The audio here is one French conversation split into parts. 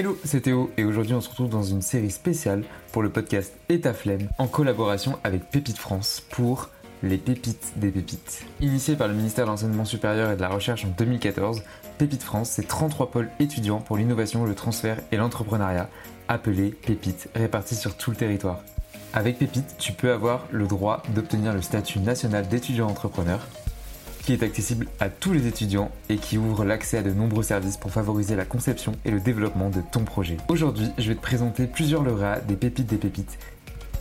Hello, c'est Théo et aujourd'hui on se retrouve dans une série spéciale pour le podcast Et flemme en collaboration avec Pépite France pour les pépites des pépites. Initié par le ministère de l'Enseignement supérieur et de la Recherche en 2014, Pépite France, c'est 33 pôles étudiants pour l'innovation, le transfert et l'entrepreneuriat, appelés Pépites, répartis sur tout le territoire. Avec Pépite, tu peux avoir le droit d'obtenir le statut national d'étudiant entrepreneur, qui est accessible à tous les étudiants et qui ouvre l'accès à de nombreux services pour favoriser la conception et le développement de ton projet. Aujourd'hui, je vais te présenter plusieurs lauréats des pépites des pépites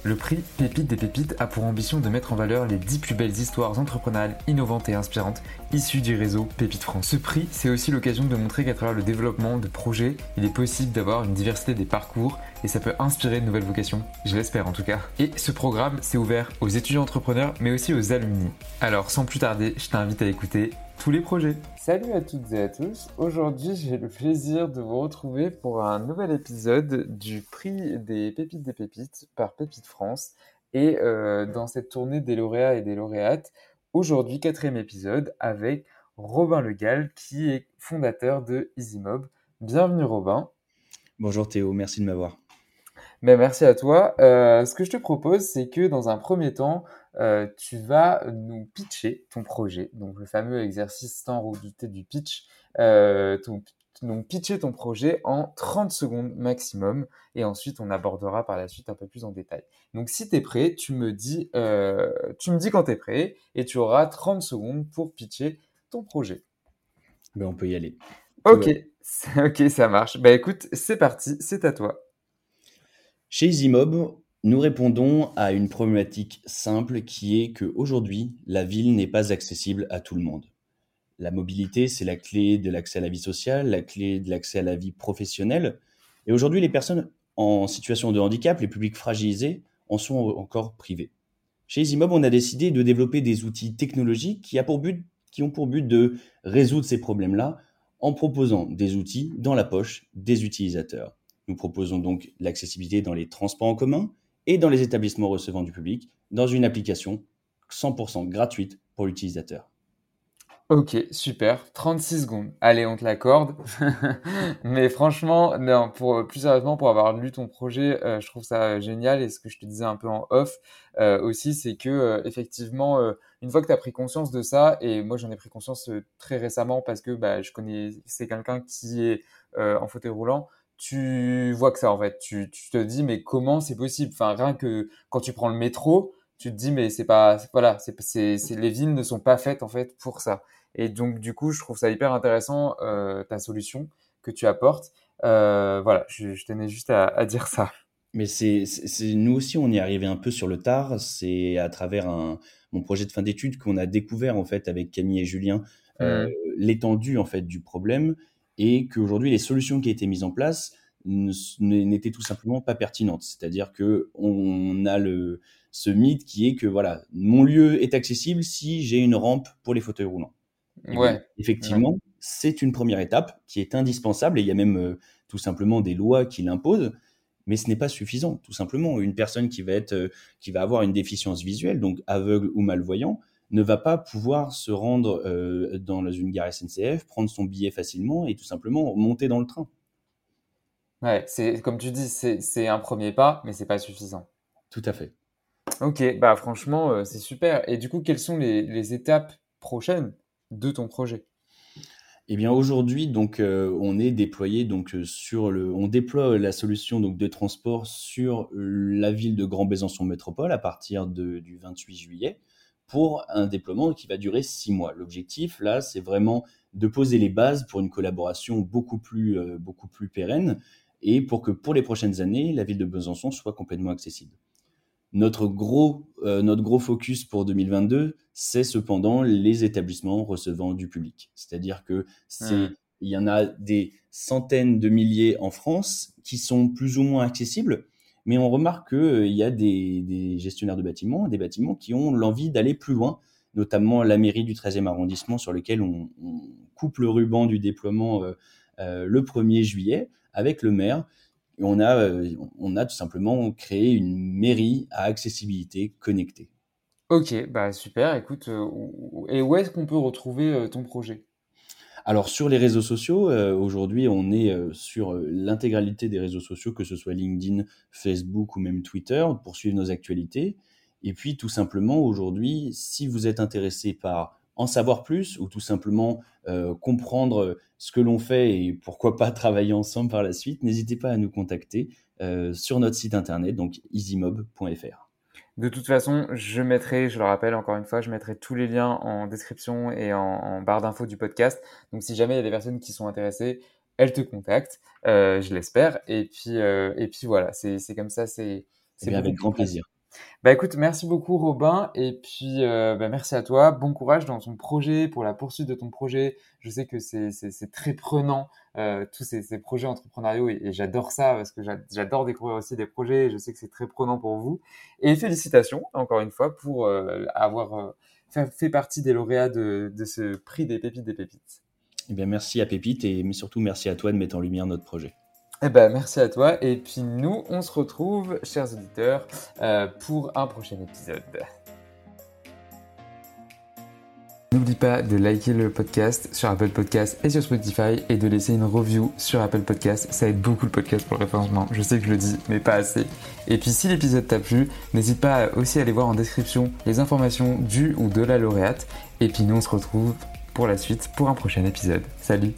le prix Pépite des Pépites a pour ambition de mettre en valeur les 10 plus belles histoires entrepreneuriales innovantes et inspirantes issues du réseau Pépite France. Ce prix, c'est aussi l'occasion de montrer qu'à travers le développement de projets, il est possible d'avoir une diversité des parcours et ça peut inspirer de nouvelles vocations, je l'espère en tout cas. Et ce programme, c'est ouvert aux étudiants entrepreneurs mais aussi aux alumni. Alors sans plus tarder, je t'invite à écouter tous les projets. Salut à toutes et à tous. Aujourd'hui, j'ai le plaisir de vous retrouver pour un nouvel épisode du prix des pépites des pépites par Pépite France. Et euh, dans cette tournée des lauréats et des lauréates, aujourd'hui, quatrième épisode avec Robin Legal, qui est fondateur de EasyMob. Bienvenue Robin. Bonjour Théo, merci de m'avoir. Ben, merci à toi. Euh, ce que je te propose, c'est que dans un premier temps, euh, tu vas nous pitcher ton projet, donc le fameux exercice tant redouté du pitch, euh, donc pitcher ton projet en 30 secondes maximum, et ensuite on abordera par la suite un peu plus en détail. Donc si tu es prêt, tu me dis, euh, tu me dis quand tu es prêt, et tu auras 30 secondes pour pitcher ton projet. Ben, on peut y aller. Ok, ok, ça marche. Bah écoute, c'est parti, c'est à toi. Chez EasyMob, nous répondons à une problématique simple qui est qu'aujourd'hui, la ville n'est pas accessible à tout le monde. La mobilité, c'est la clé de l'accès à la vie sociale, la clé de l'accès à la vie professionnelle. Et aujourd'hui, les personnes en situation de handicap, les publics fragilisés, en sont encore privés. Chez EasyMob, on a décidé de développer des outils technologiques qui, qui ont pour but de résoudre ces problèmes-là en proposant des outils dans la poche des utilisateurs. Nous proposons donc l'accessibilité dans les transports en commun, et dans les établissements recevant du public dans une application 100% gratuite pour l'utilisateur. Ok, super. 36 secondes. Allez, on te l'accorde. Mais franchement, plus sérieusement, pour avoir lu ton projet, euh, je trouve ça génial. Et ce que je te disais un peu en off euh, aussi, c'est que euh, effectivement, une fois que tu as pris conscience de ça, et moi j'en ai pris conscience très récemment parce que bah, je connais, c'est quelqu'un qui est en fauteuil roulant tu vois que ça en fait. Tu, te dis mais comment c'est possible? Enfin rien que quand tu prends le métro, tu te dis mais c'est pas voilà, c'est c'est les villes ne sont pas faites en fait pour ça. Et donc du coup, je trouve ça hyper intéressant euh, ta solution que tu apportes. Euh, voilà, je, tenais juste à, dire ça. Mais c'est nous aussi on y est arrivé un peu sur le tard. C'est à travers un, mon projet de fin d'études qu'on a découvert en fait avec Camille et Julien euh, mmh. l'étendue en fait du problème et qu'aujourd'hui les solutions qui ont été mises en place n'étaient tout simplement pas pertinentes. C'est-à-dire que on a le, ce mythe qui est que voilà, mon lieu est accessible si j'ai une rampe pour les fauteuils roulants. ouais. effectivement, c'est une première étape qui est indispensable et il y a même euh, tout simplement des lois qui l'imposent, mais ce n'est pas suffisant. Tout simplement, une personne qui va être, euh, qui va avoir une déficience visuelle, donc aveugle ou malvoyant, ne va pas pouvoir se rendre euh, dans une gare SNCF, prendre son billet facilement et tout simplement monter dans le train. Ouais, c'est comme tu dis, c'est un premier pas, mais c'est pas suffisant. Tout à fait. Ok, bah franchement, euh, c'est super. Et du coup, quelles sont les, étapes prochaines de ton projet? Eh bien aujourd'hui, donc euh, on est déployé donc sur le, on déploie la solution donc de transport sur la ville de Grand Besançon Métropole à partir de, du 28 juillet pour un déploiement qui va durer six mois. L'objectif, là, c'est vraiment de poser les bases pour une collaboration beaucoup plus, euh, beaucoup plus pérenne et pour que pour les prochaines années, la ville de Besançon soit complètement accessible. Notre gros, euh, notre gros focus pour 2022, c'est cependant les établissements recevant du public. C'est-à-dire que c'est, il y en a des centaines de milliers en France qui sont plus ou moins accessibles, mais on remarque qu'il euh, y a des, gestionnaires de bâtiments, des bâtiments qui ont l'envie d'aller plus loin, notamment la mairie du 13e arrondissement sur lequel on, coupe le ruban du déploiement euh, euh, le 1er juillet avec le maire. on a, on a tout simplement créé une mairie à accessibilité connectée. Ok, bah super. Écoute, et où est-ce qu'on peut retrouver ton projet? Alors sur les réseaux sociaux, euh, aujourd'hui on est euh, sur euh, l'intégralité des réseaux sociaux, que ce soit LinkedIn, Facebook ou même Twitter, pour suivre nos actualités. Et puis tout simplement aujourd'hui, si vous êtes intéressé par en savoir plus ou tout simplement comprendre ce que l'on fait et pourquoi pas travailler ensemble par la suite, n'hésitez pas à nous contacter sur notre site internet, donc easymob.fr. De toute façon, je mettrai, je le rappelle encore une fois, je mettrai tous les liens en description et en, barre d'infos du podcast. Donc si jamais il y a des personnes qui sont intéressées, elles te contactent, euh, je l'espère. Et puis, euh, et puis voilà, c'est comme ça, c'est eh avec grand plaisir. Bah écoute, merci beaucoup Robin et puis euh, bah, merci à toi. Bon courage dans ton projet, pour la poursuite de ton projet. Je sais que c'est très prenant euh, tous ces, projets entrepreneuriaux et, j'adore ça parce que j'adore découvrir aussi des projets et je sais que c'est très prenant pour vous. Et félicitations encore une fois pour euh, avoir fait, partie des lauréats de, ce prix des pépites des pépites. Eh bien merci à Pépite et surtout merci à toi de mettre en lumière notre projet. Eh ben, merci à toi. Et puis nous, on se retrouve, chers auditeurs, euh, pour un prochain épisode. N'oublie pas de liker le podcast sur Apple Podcast et sur Spotify et de laisser une review sur Apple Podcast. Ça aide beaucoup le podcast pour le référencement. Je sais que je le dis, mais pas assez. Et puis si l'épisode t'a plu, n'hésite pas aussi à aller voir en description les informations du ou de la lauréate. Et puis nous, on se retrouve pour la suite pour un prochain épisode. Salut